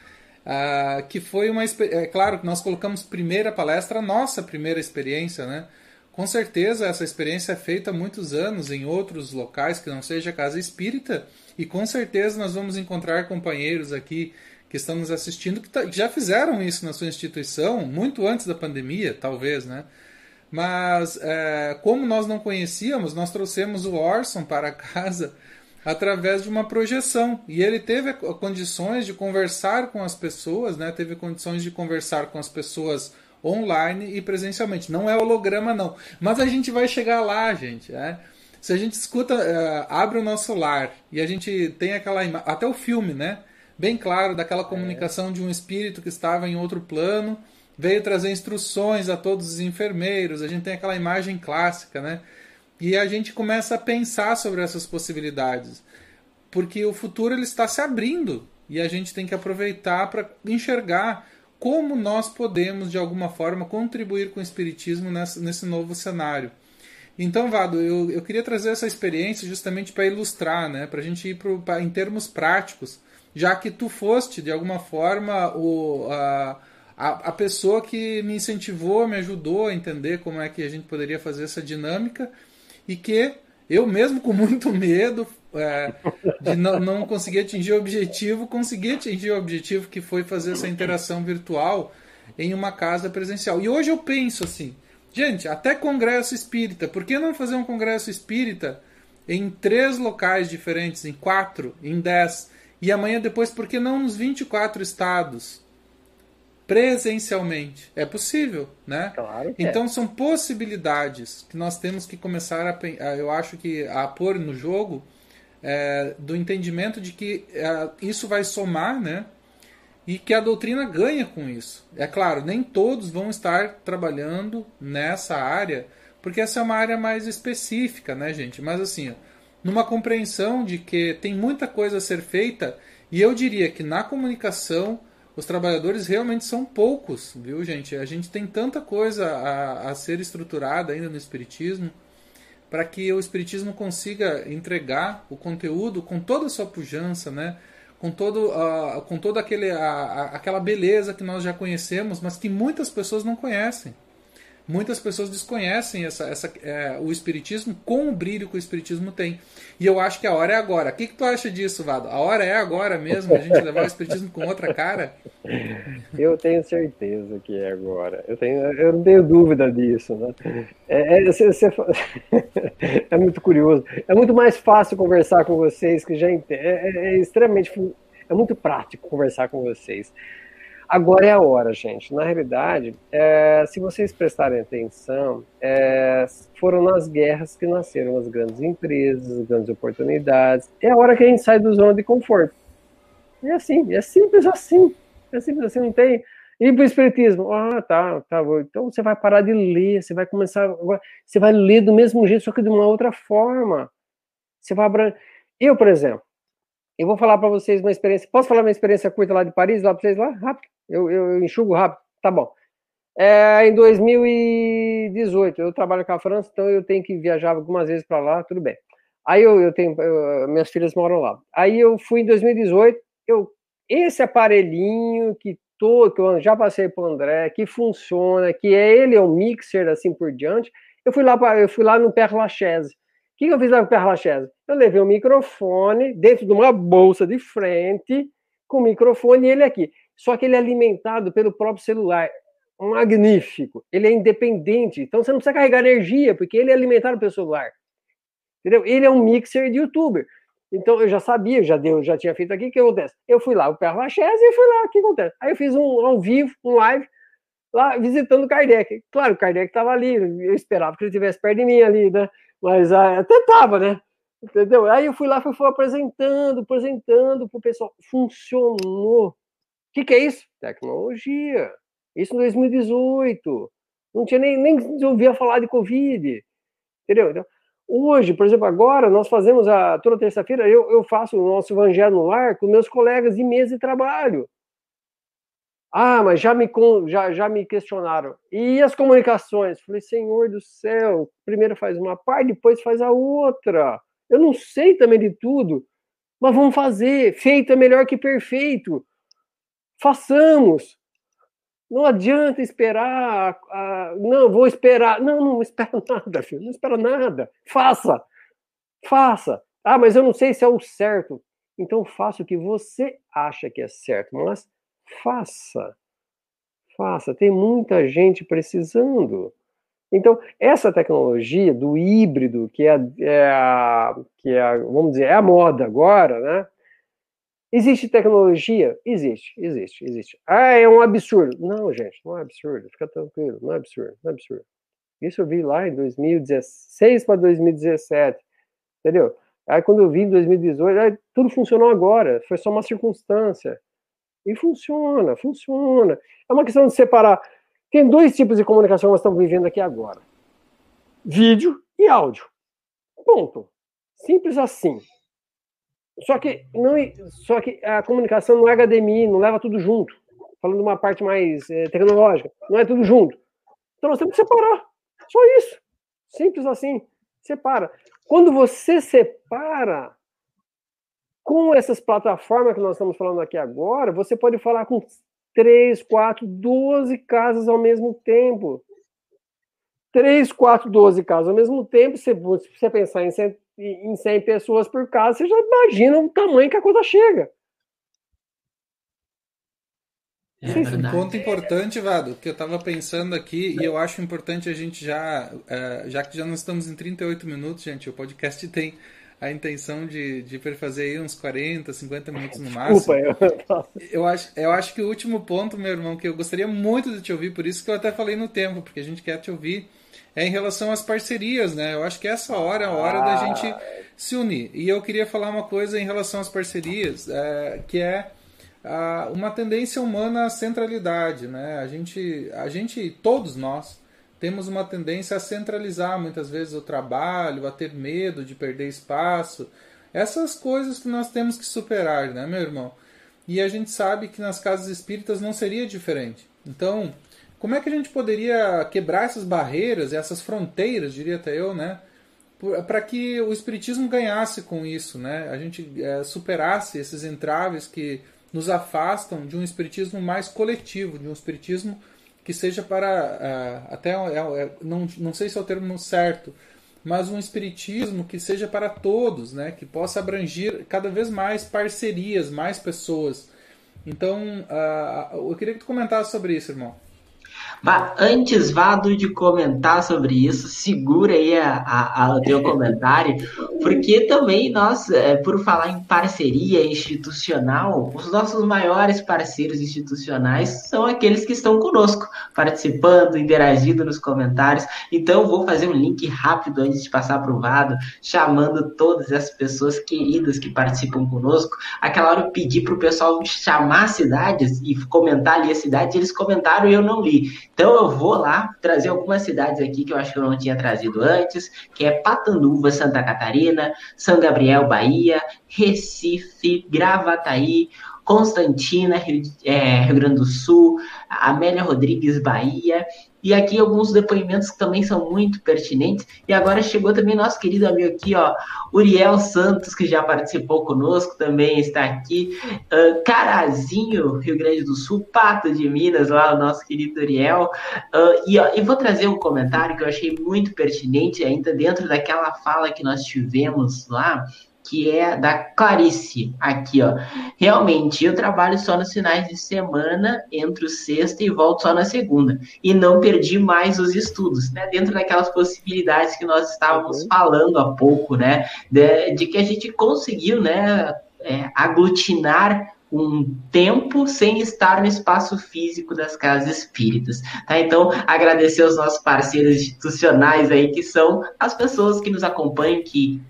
Uh, que foi uma. É claro que nós colocamos primeira palestra, nossa primeira experiência, né? Com certeza essa experiência é feita há muitos anos em outros locais que não seja casa espírita. E com certeza nós vamos encontrar companheiros aqui que estão nos assistindo que, tá, que já fizeram isso na sua instituição, muito antes da pandemia, talvez, né? Mas, é, como nós não conhecíamos, nós trouxemos o Orson para casa através de uma projeção. E ele teve condições de conversar com as pessoas, né? teve condições de conversar com as pessoas online e presencialmente. Não é holograma, não. Mas a gente vai chegar lá, gente. Né? Se a gente escuta, uh, abre o nosso lar e a gente tem aquela até o filme, né? Bem claro daquela comunicação de um espírito que estava em outro plano, veio trazer instruções a todos os enfermeiros, a gente tem aquela imagem clássica, né? E a gente começa a pensar sobre essas possibilidades, porque o futuro ele está se abrindo e a gente tem que aproveitar para enxergar como nós podemos, de alguma forma, contribuir com o Espiritismo nessa, nesse novo cenário. Então, Vado, eu, eu queria trazer essa experiência justamente para ilustrar, né, para a gente ir pro, pra, em termos práticos, já que tu foste, de alguma forma, o, a, a, pessoa que me incentivou, me ajudou a entender como é que a gente poderia fazer essa dinâmica e que eu mesmo com muito medo é, de não, não conseguir atingir o objetivo, consegui atingir o objetivo que foi fazer essa interação virtual em uma casa presencial. E hoje eu penso assim, gente, até congresso espírita, por que não fazer um congresso espírita em três locais diferentes, em quatro, em dez? E amanhã depois, por que não nos 24 estados? Presencialmente. É possível, né? Claro então é. são possibilidades que nós temos que começar a, eu acho que a pôr no jogo é, do entendimento de que é, isso vai somar, né? E que a doutrina ganha com isso. É claro, nem todos vão estar trabalhando nessa área, porque essa é uma área mais específica, né, gente? Mas assim, ó, numa compreensão de que tem muita coisa a ser feita e eu diria que na comunicação os trabalhadores realmente são poucos, viu, gente? A gente tem tanta coisa a, a ser estruturada ainda no Espiritismo para que o Espiritismo consiga entregar o conteúdo com toda a sua pujança, né? com, todo, uh, com toda aquele, uh, aquela beleza que nós já conhecemos, mas que muitas pessoas não conhecem muitas pessoas desconhecem essa, essa, é, o Espiritismo com o brilho que o Espiritismo tem. E eu acho que a hora é agora. O que, que tu acha disso, Vado? A hora é agora mesmo, a gente levar o Espiritismo com outra cara? Eu tenho certeza que é agora. Eu, tenho, eu não tenho dúvida disso. Né? É, é, você, você, é muito curioso. É muito mais fácil conversar com vocês, que já é, é, é extremamente. É muito prático conversar com vocês. Agora é a hora, gente. Na realidade, é, se vocês prestarem atenção, é, foram nas guerras que nasceram as grandes empresas, as grandes oportunidades. É a hora que a gente sai do zona de conforto. É assim, é simples assim. É simples assim, não tem. E para o Espiritismo? Ah, tá, tá. Então você vai parar de ler, você vai começar. Você vai ler do mesmo jeito, só que de uma outra forma. Você vai abranger. Eu, por exemplo, eu vou falar para vocês uma experiência. Posso falar uma experiência curta lá de Paris, lá para vocês lá? Rápido. Eu, eu, eu enxugo rápido. Tá bom. É, em 2018, eu trabalho com a França, então eu tenho que viajar algumas vezes para lá, tudo bem. Aí eu, eu tenho, eu, minhas filhas moram lá. Aí eu fui em 2018, eu, esse aparelhinho que tô, que eu já passei para o André, que funciona, que é ele é um mixer assim por diante. Eu fui lá para, eu fui lá no Père Lachaise. O que, que eu fiz lá no Père Lachaise? Eu levei um microfone dentro de uma bolsa de frente com o microfone e ele aqui só que ele é alimentado pelo próprio celular. magnífico. Ele é independente, então você não precisa carregar energia, porque ele é alimentado pelo celular. Entendeu? Ele é um mixer de youtuber. Então eu já sabia, já deu, já tinha feito aqui, o que acontece? Eu fui lá, o Père Lachaise, e fui lá, o que acontece? Aí eu fiz um ao vivo, um live, lá visitando o Kardec. Claro, o Kardec estava ali, eu esperava que ele estivesse perto de mim ali, né? Mas ah, até tava, né? Entendeu? Aí eu fui lá, fui, fui apresentando, apresentando pro pessoal. Funcionou. Que, que é isso? Tecnologia. Isso em 2018. Não tinha nem, nem ouvia falar de Covid. Entendeu? Então, hoje, por exemplo, agora nós fazemos a toda terça-feira, eu, eu faço o nosso evangelho no lar com meus colegas de mesa de trabalho. Ah, mas já me, já, já me questionaram. E as comunicações? Falei, Senhor do céu, primeiro faz uma parte, depois faz a outra. Eu não sei também de tudo, mas vamos fazer. Feito é melhor que perfeito. Façamos. Não adianta esperar. não, vou esperar. Não, não espera nada, filho. Não espera nada. Faça. Faça. Ah, mas eu não sei se é o certo. Então faça o que você acha que é certo, mas faça. Faça. Tem muita gente precisando. Então, essa tecnologia do híbrido, que é, é a, que é vamos dizer, é a moda agora, né? Existe tecnologia? Existe, existe, existe. Ah, é um absurdo. Não, gente, não é absurdo. Fica tranquilo, não é absurdo, não é absurdo. Isso eu vi lá em 2016 para 2017, entendeu? Aí quando eu vi em 2018, aí, tudo funcionou agora, foi só uma circunstância. E funciona, funciona. É uma questão de separar tem dois tipos de comunicação que nós estamos vivendo aqui agora: vídeo e áudio. Ponto. Simples assim. Só que, não, só que a comunicação não é HDMI, não leva tudo junto. Falando de uma parte mais é, tecnológica, não é tudo junto. Então nós temos que separar. Só isso. Simples assim. Separa. Quando você separa com essas plataformas que nós estamos falando aqui agora, você pode falar com três, quatro, doze casas ao mesmo tempo. Três, quatro, doze casas ao mesmo tempo, se você pensar em 100, em 100 pessoas por casa, você já imagina o tamanho que a coisa chega. É um ponto importante, Vado, que eu estava pensando aqui, e eu acho importante a gente já, uh, já que já nós estamos em 38 minutos, gente, o podcast tem a intenção de, de fazer aí uns 40, 50 minutos no máximo. Desculpa, eu... eu acho, eu acho que o último ponto, meu irmão, que eu gostaria muito de te ouvir, por isso que eu até falei no tempo, porque a gente quer te ouvir, é em relação às parcerias, né? Eu acho que essa hora é a hora ah. da gente se unir. E eu queria falar uma coisa em relação às parcerias, é, que é a, uma tendência humana à centralidade, né? A gente, a gente, todos nós, temos uma tendência a centralizar muitas vezes o trabalho, a ter medo de perder espaço. Essas coisas que nós temos que superar, né, meu irmão? E a gente sabe que nas casas espíritas não seria diferente. Então, como é que a gente poderia quebrar essas barreiras, essas fronteiras, diria até eu, né? Para que o espiritismo ganhasse com isso, né? A gente é, superasse esses entraves que nos afastam de um espiritismo mais coletivo, de um espiritismo que seja para uh, até é, é, não, não sei se é o termo certo, mas um espiritismo que seja para todos, né, que possa abranger cada vez mais parcerias, mais pessoas. Então, uh, eu queria que tu comentasse sobre isso, irmão. Mas antes, Vado, de comentar sobre isso, segura aí a, a, a o teu comentário, porque também nós, é, por falar em parceria institucional, os nossos maiores parceiros institucionais são aqueles que estão conosco, participando, interagindo nos comentários. Então, vou fazer um link rápido antes de passar para o Vado, chamando todas as pessoas queridas que participam conosco. Aquela hora eu pedi para o pessoal chamar cidades e comentar ali a cidade, eles comentaram e eu não li. Então eu vou lá trazer algumas cidades aqui que eu acho que eu não tinha trazido antes, que é Patanduva, Santa Catarina, São Gabriel, Bahia, Recife, Gravataí, Constantina, Rio, é, Rio Grande do Sul, Amélia Rodrigues, Bahia, e aqui alguns depoimentos que também são muito pertinentes. E agora chegou também nosso querido amigo aqui, ó, Uriel Santos, que já participou conosco, também está aqui. Uh, Carazinho, Rio Grande do Sul, Pato de Minas, lá o nosso querido Uriel. Uh, e, ó, e vou trazer um comentário que eu achei muito pertinente, ainda dentro daquela fala que nós tivemos lá, que é da Clarice, aqui, ó. Realmente, eu trabalho só nos finais de semana, entro sexta e volto só na segunda. E não perdi mais os estudos, né? Dentro daquelas possibilidades que nós estávamos uhum. falando há pouco, né? De, de, que a gente conseguiu, né? É, aglutinar um tempo sem estar no espaço físico das casas espíritas. Tá? Então, agradecer aos nossos parceiros institucionais aí, que são as pessoas que nos acompanham, que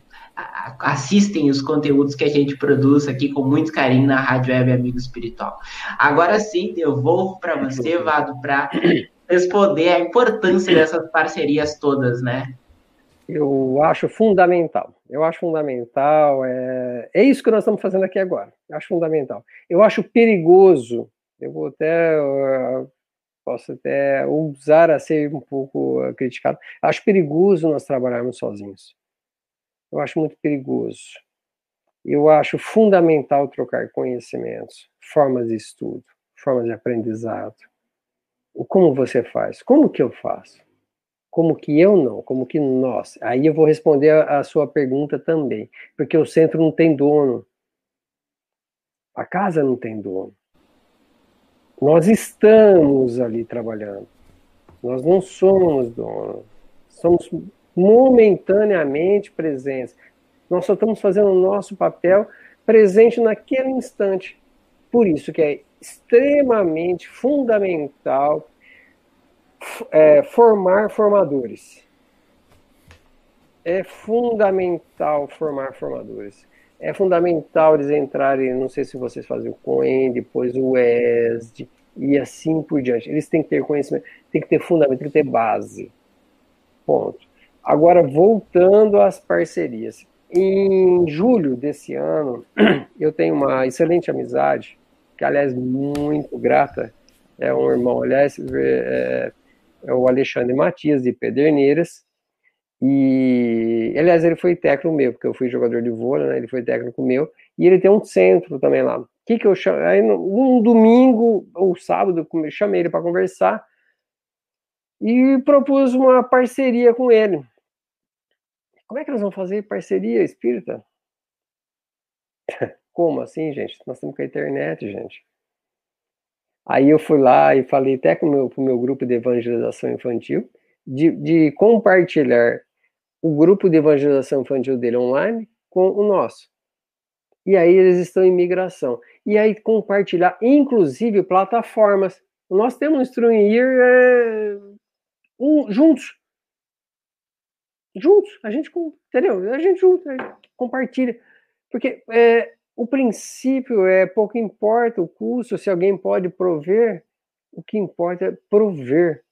assistem os conteúdos que a gente produz aqui com muito carinho na Rádio Web Amigo Espiritual. Agora sim, eu vou para você, Vado, para responder a importância dessas parcerias todas, né? Eu acho fundamental. Eu acho fundamental. É, é isso que nós estamos fazendo aqui agora. Eu acho fundamental. Eu acho perigoso. Eu vou até. posso até usar a ser um pouco criticado. Acho perigoso nós trabalharmos sozinhos. Eu acho muito perigoso. Eu acho fundamental trocar conhecimentos, formas de estudo, formas de aprendizado. Como você faz? Como que eu faço? Como que eu não? Como que nós? Aí eu vou responder a, a sua pergunta também, porque o centro não tem dono. A casa não tem dono. Nós estamos ali trabalhando. Nós não somos donos. Somos momentaneamente presentes. Nós só estamos fazendo o nosso papel presente naquele instante. Por isso que é extremamente fundamental é, formar formadores. É fundamental formar formadores. É fundamental eles entrarem, não sei se vocês fazem o COEN, depois o ESD e assim por diante. Eles têm que ter conhecimento, tem que ter fundamento, tem que ter base. Ponto. Agora, voltando às parcerias. Em julho desse ano, eu tenho uma excelente amizade, que, aliás, muito grata, é um irmão, aliás, é, é o Alexandre Matias, de Pederneiras, e, aliás, ele foi técnico meu, porque eu fui jogador de vôlei, né? Ele foi técnico meu. E ele tem um centro também lá. O que que eu chamo? Aí, um domingo ou sábado, eu chamei ele para conversar e propus uma parceria com ele. Como é que nós vamos fazer parceria espírita? Como assim, gente? Nós estamos com a internet, gente. Aí eu fui lá e falei até com o meu, o meu grupo de evangelização infantil, de, de compartilhar o grupo de evangelização infantil dele online com o nosso. E aí eles estão em migração. E aí compartilhar, inclusive, plataformas. Nós temos Instruir é, um, juntos juntos, a gente, entendeu? A gente junto, a gente compartilha. Porque é, o princípio é pouco importa o custo, se alguém pode prover, o que importa é prover.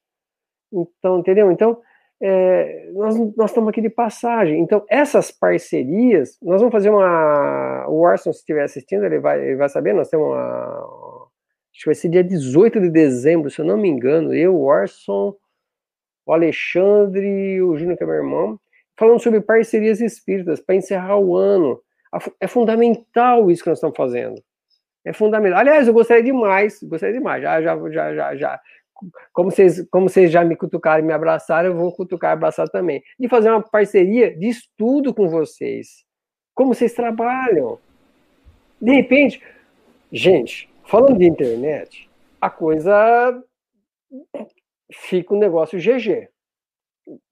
Então, entendeu? Então, é, nós, nós estamos aqui de passagem. Então, essas parcerias, nós vamos fazer uma. O Orson, se estiver assistindo, ele vai, ele vai saber, nós temos uma. Acho que vai ser dia 18 de dezembro, se eu não me engano. Eu, Orson, o Alexandre, o Júnior, que é meu irmão, falando sobre parcerias espíritas para encerrar o ano. É fundamental isso que nós estamos fazendo. É fundamental. Aliás, eu gostaria demais, gostaria demais, já, já, já, já, já. Como vocês, como vocês já me cutucaram e me abraçaram, eu vou cutucar e abraçar também. De fazer uma parceria de estudo com vocês. Como vocês trabalham. De repente, gente, falando de internet, a coisa fica um negócio GG.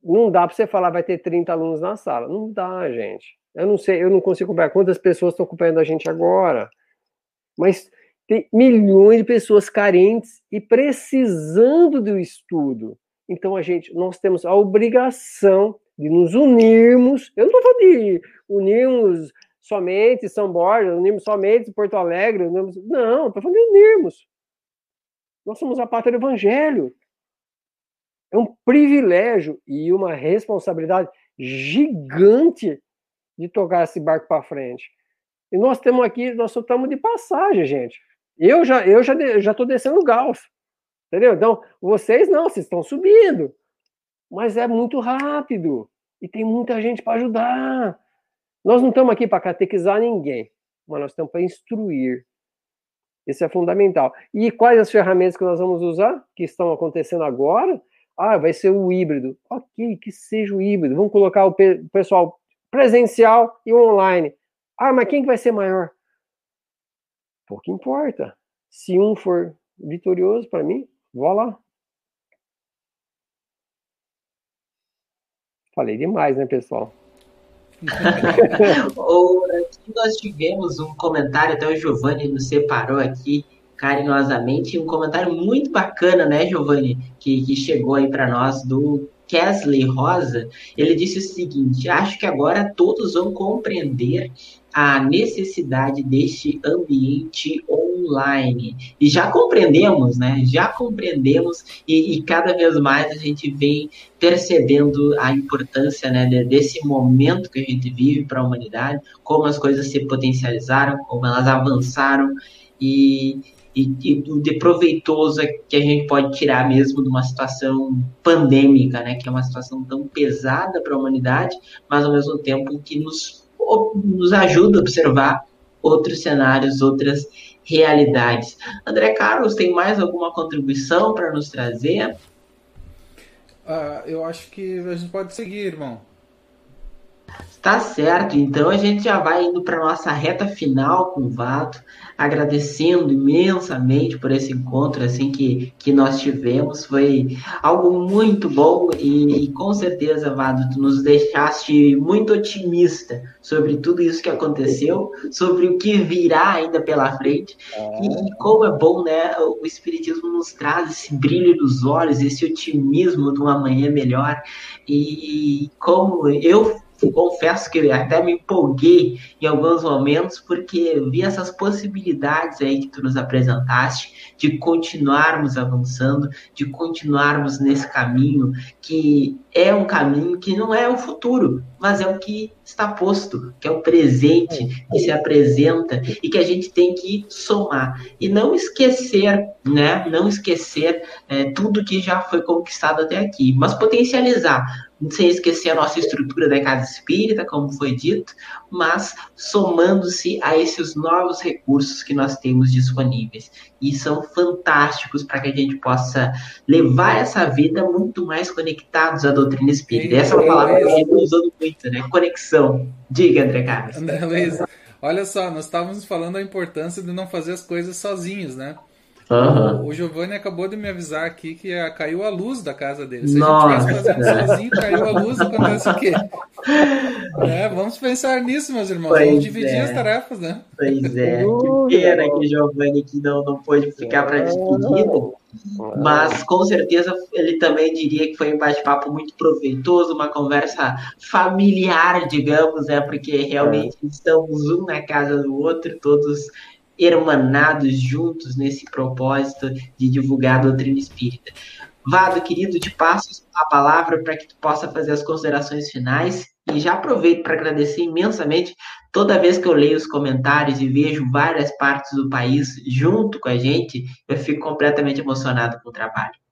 Não dá para você falar vai ter 30 alunos na sala. Não dá, gente. Eu não sei, eu não consigo acompanhar quantas pessoas estão acompanhando a gente agora. Mas tem milhões de pessoas carentes e precisando do estudo. Então a gente, nós temos a obrigação de nos unirmos. Eu não estou falando de unirmos somente São Borja, unirmos somente Porto Alegre. Unirmos, não, estou falando de unirmos. Nós somos a pátria do Evangelho. É um privilégio e uma responsabilidade gigante de tocar esse barco para frente. E nós temos aqui, nós só estamos de passagem, gente. Eu já eu já já estou descendo o Galf. Entendeu? Então, vocês não, vocês estão subindo. Mas é muito rápido e tem muita gente para ajudar. Nós não estamos aqui para catequizar ninguém, mas nós estamos para instruir. Isso é fundamental. E quais as ferramentas que nós vamos usar, que estão acontecendo agora? Ah, vai ser o híbrido. Ok, que seja o híbrido. Vamos colocar o pessoal presencial e online. Ah, mas quem que vai ser maior? Pouco importa. Se um for vitorioso para mim, vou lá. Falei demais, né, pessoal? nós tivemos um comentário, até o Giovanni nos separou aqui carinhosamente, um comentário muito bacana, né, Giovanni, que, que chegou aí para nós do Kesley Rosa. Ele disse o seguinte: acho que agora todos vão compreender a necessidade deste ambiente online. E já compreendemos, né? Já compreendemos e, e cada vez mais a gente vem percebendo a importância né, desse momento que a gente vive para a humanidade, como as coisas se potencializaram, como elas avançaram e, e, e de proveitoso que a gente pode tirar mesmo de uma situação pandêmica, né, que é uma situação tão pesada para a humanidade, mas ao mesmo tempo que nos nos ajuda a observar outros cenários, outras realidades. André Carlos, tem mais alguma contribuição para nos trazer? Uh, eu acho que a gente pode seguir, irmão. Tá certo, então a gente já vai indo para nossa reta final com o Vato, agradecendo imensamente por esse encontro assim que, que nós tivemos. Foi algo muito bom e, e com certeza, Vado, tu nos deixaste muito otimista sobre tudo isso que aconteceu, sobre o que virá ainda pela frente. E, e como é bom, né? O Espiritismo nos traz esse brilho nos olhos, esse otimismo de um amanhã melhor. E como eu confesso que até me empolguei em alguns momentos, porque vi essas possibilidades aí que tu nos apresentaste de continuarmos avançando, de continuarmos nesse caminho que é um caminho que não é o futuro, mas é o que está posto, que é o presente que se apresenta e que a gente tem que somar e não esquecer, né? Não esquecer é, tudo que já foi conquistado até aqui, mas potencializar sem esquecer a nossa estrutura da casa espírita, como foi dito, mas somando-se a esses novos recursos que nós temos disponíveis. E são fantásticos para que a gente possa levar essa vida muito mais conectados à doutrina espírita. Essa é uma palavra que a gente está usando muito, né? Conexão. Diga, André Carlos. André Luiz, olha só, nós estávamos falando da importância de não fazer as coisas sozinhos, né? Uhum. O Giovanni acabou de me avisar aqui que caiu a luz da casa dele. Se Nossa. a gente estivesse fazendo sozinho, caiu a luz, acontece o quê? É, vamos pensar nisso, meus irmãos. Pois vamos dividir é. as tarefas, né? Pois é. Que pena que o Giovanni aqui não, não pôde ficar para despedida. Mas com certeza ele também diria que foi um bate-papo muito proveitoso, uma conversa familiar, digamos, né? Porque realmente é. estamos um na casa do outro, todos hermanados juntos nesse propósito de divulgar a doutrina espírita. Vado, querido, te passo a palavra para que tu possa fazer as considerações finais e já aproveito para agradecer imensamente toda vez que eu leio os comentários e vejo várias partes do país junto com a gente, eu fico completamente emocionado com o trabalho.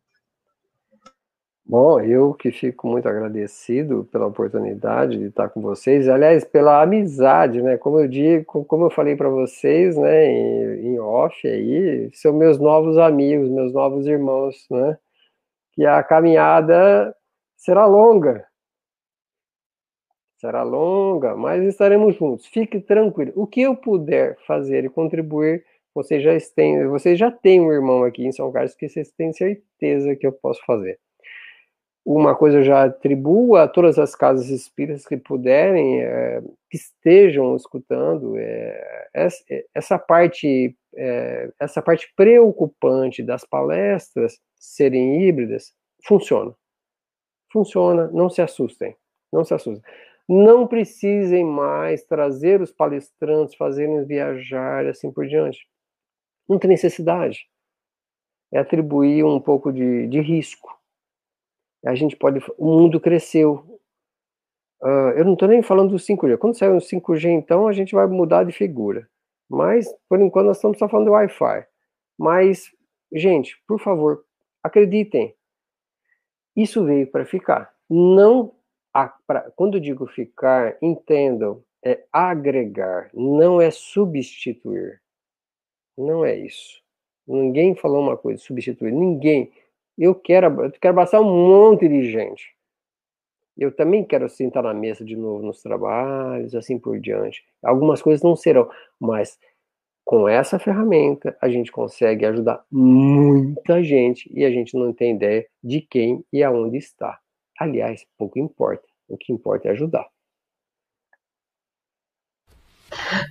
Bom, eu que fico muito agradecido pela oportunidade de estar com vocês, aliás, pela amizade, né? Como eu digo, como eu falei para vocês, né, em, em, off aí, são meus novos amigos, meus novos irmãos, né? Que a caminhada será longa. Será longa, mas estaremos juntos. Fique tranquilo. O que eu puder fazer e contribuir, vocês já têm, vocês já têm um irmão aqui em São Carlos que vocês têm certeza que eu posso fazer uma coisa eu já atribuo a todas as casas espíritas que puderem, é, que estejam escutando, é, essa, essa, parte, é, essa parte preocupante das palestras serem híbridas, funciona. Funciona, não se assustem, não se assustem. Não precisem mais trazer os palestrantes, fazerem viajar, assim por diante. Não tem necessidade. É atribuir um pouco de, de risco a gente pode. O mundo cresceu. Uh, eu não estou nem falando do 5G. Quando sair o 5G, então, a gente vai mudar de figura. Mas, por enquanto, nós estamos só falando do Wi-Fi. Mas, gente, por favor, acreditem. Isso veio para ficar. Não. A, pra, quando digo ficar, entendam, é agregar, não é substituir. Não é isso. Ninguém falou uma coisa, substituir. Ninguém. Eu quero, eu quero abraçar um monte de gente. Eu também quero sentar na mesa de novo nos trabalhos, assim por diante. Algumas coisas não serão, mas com essa ferramenta a gente consegue ajudar muita gente e a gente não tem ideia de quem e aonde está. Aliás, pouco importa. O que importa é ajudar.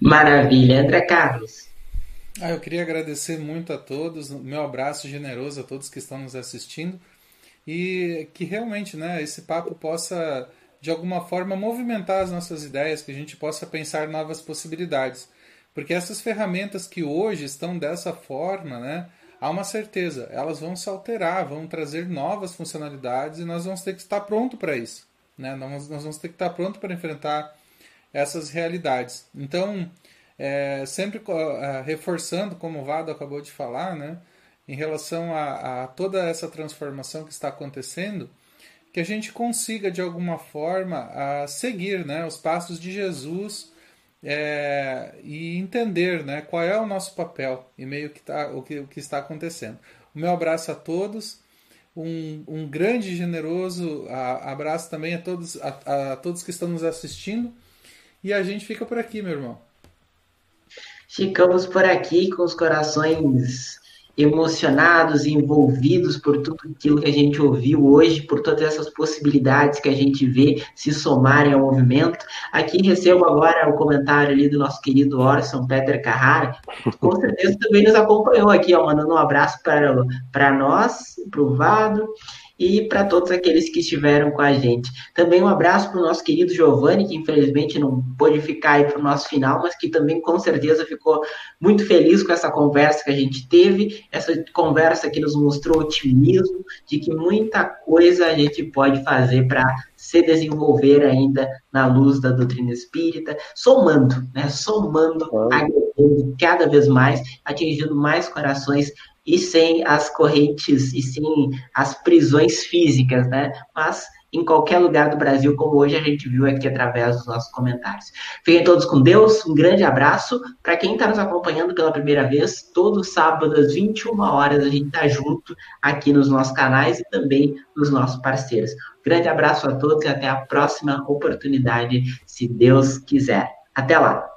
Maravilha. André Carlos. Ah, eu queria agradecer muito a todos, meu abraço generoso a todos que estão nos assistindo e que realmente né, esse papo possa, de alguma forma, movimentar as nossas ideias, que a gente possa pensar novas possibilidades. Porque essas ferramentas que hoje estão dessa forma, né, há uma certeza, elas vão se alterar, vão trazer novas funcionalidades e nós vamos ter que estar pronto para isso. Né? Nós, nós vamos ter que estar pronto para enfrentar essas realidades. Então, é, sempre é, reforçando, como o Vado acabou de falar, né, em relação a, a toda essa transformação que está acontecendo, que a gente consiga de alguma forma a seguir né, os passos de Jesus é, e entender né, qual é o nosso papel e meio que tá, o, que, o que está acontecendo. O meu abraço a todos, um, um grande e generoso abraço também a todos, a, a todos que estão nos assistindo e a gente fica por aqui, meu irmão. Ficamos por aqui com os corações emocionados envolvidos por tudo aquilo que a gente ouviu hoje, por todas essas possibilidades que a gente vê se somarem ao movimento. Aqui recebo agora o comentário ali do nosso querido Orson Peter Carrara, que com certeza também nos acompanhou aqui, ó, mandando um abraço para, para nós, para o Vado, e para todos aqueles que estiveram com a gente. Também um abraço para o nosso querido Giovanni, que infelizmente não pôde ficar aí para o nosso final, mas que também com certeza ficou muito feliz com essa conversa que a gente teve, essa conversa que nos mostrou otimismo de que muita coisa a gente pode fazer para se desenvolver ainda na luz da doutrina espírita, somando, né? Somando, agregando cada vez mais, atingindo mais corações e sem as correntes e sem as prisões físicas, né? Mas em qualquer lugar do Brasil, como hoje a gente viu aqui através dos nossos comentários. Fiquem todos com Deus, um grande abraço. Para quem está nos acompanhando pela primeira vez, todo sábado às 21 horas a gente está junto aqui nos nossos canais e também nos nossos parceiros. Um grande abraço a todos e até a próxima oportunidade, se Deus quiser. Até lá!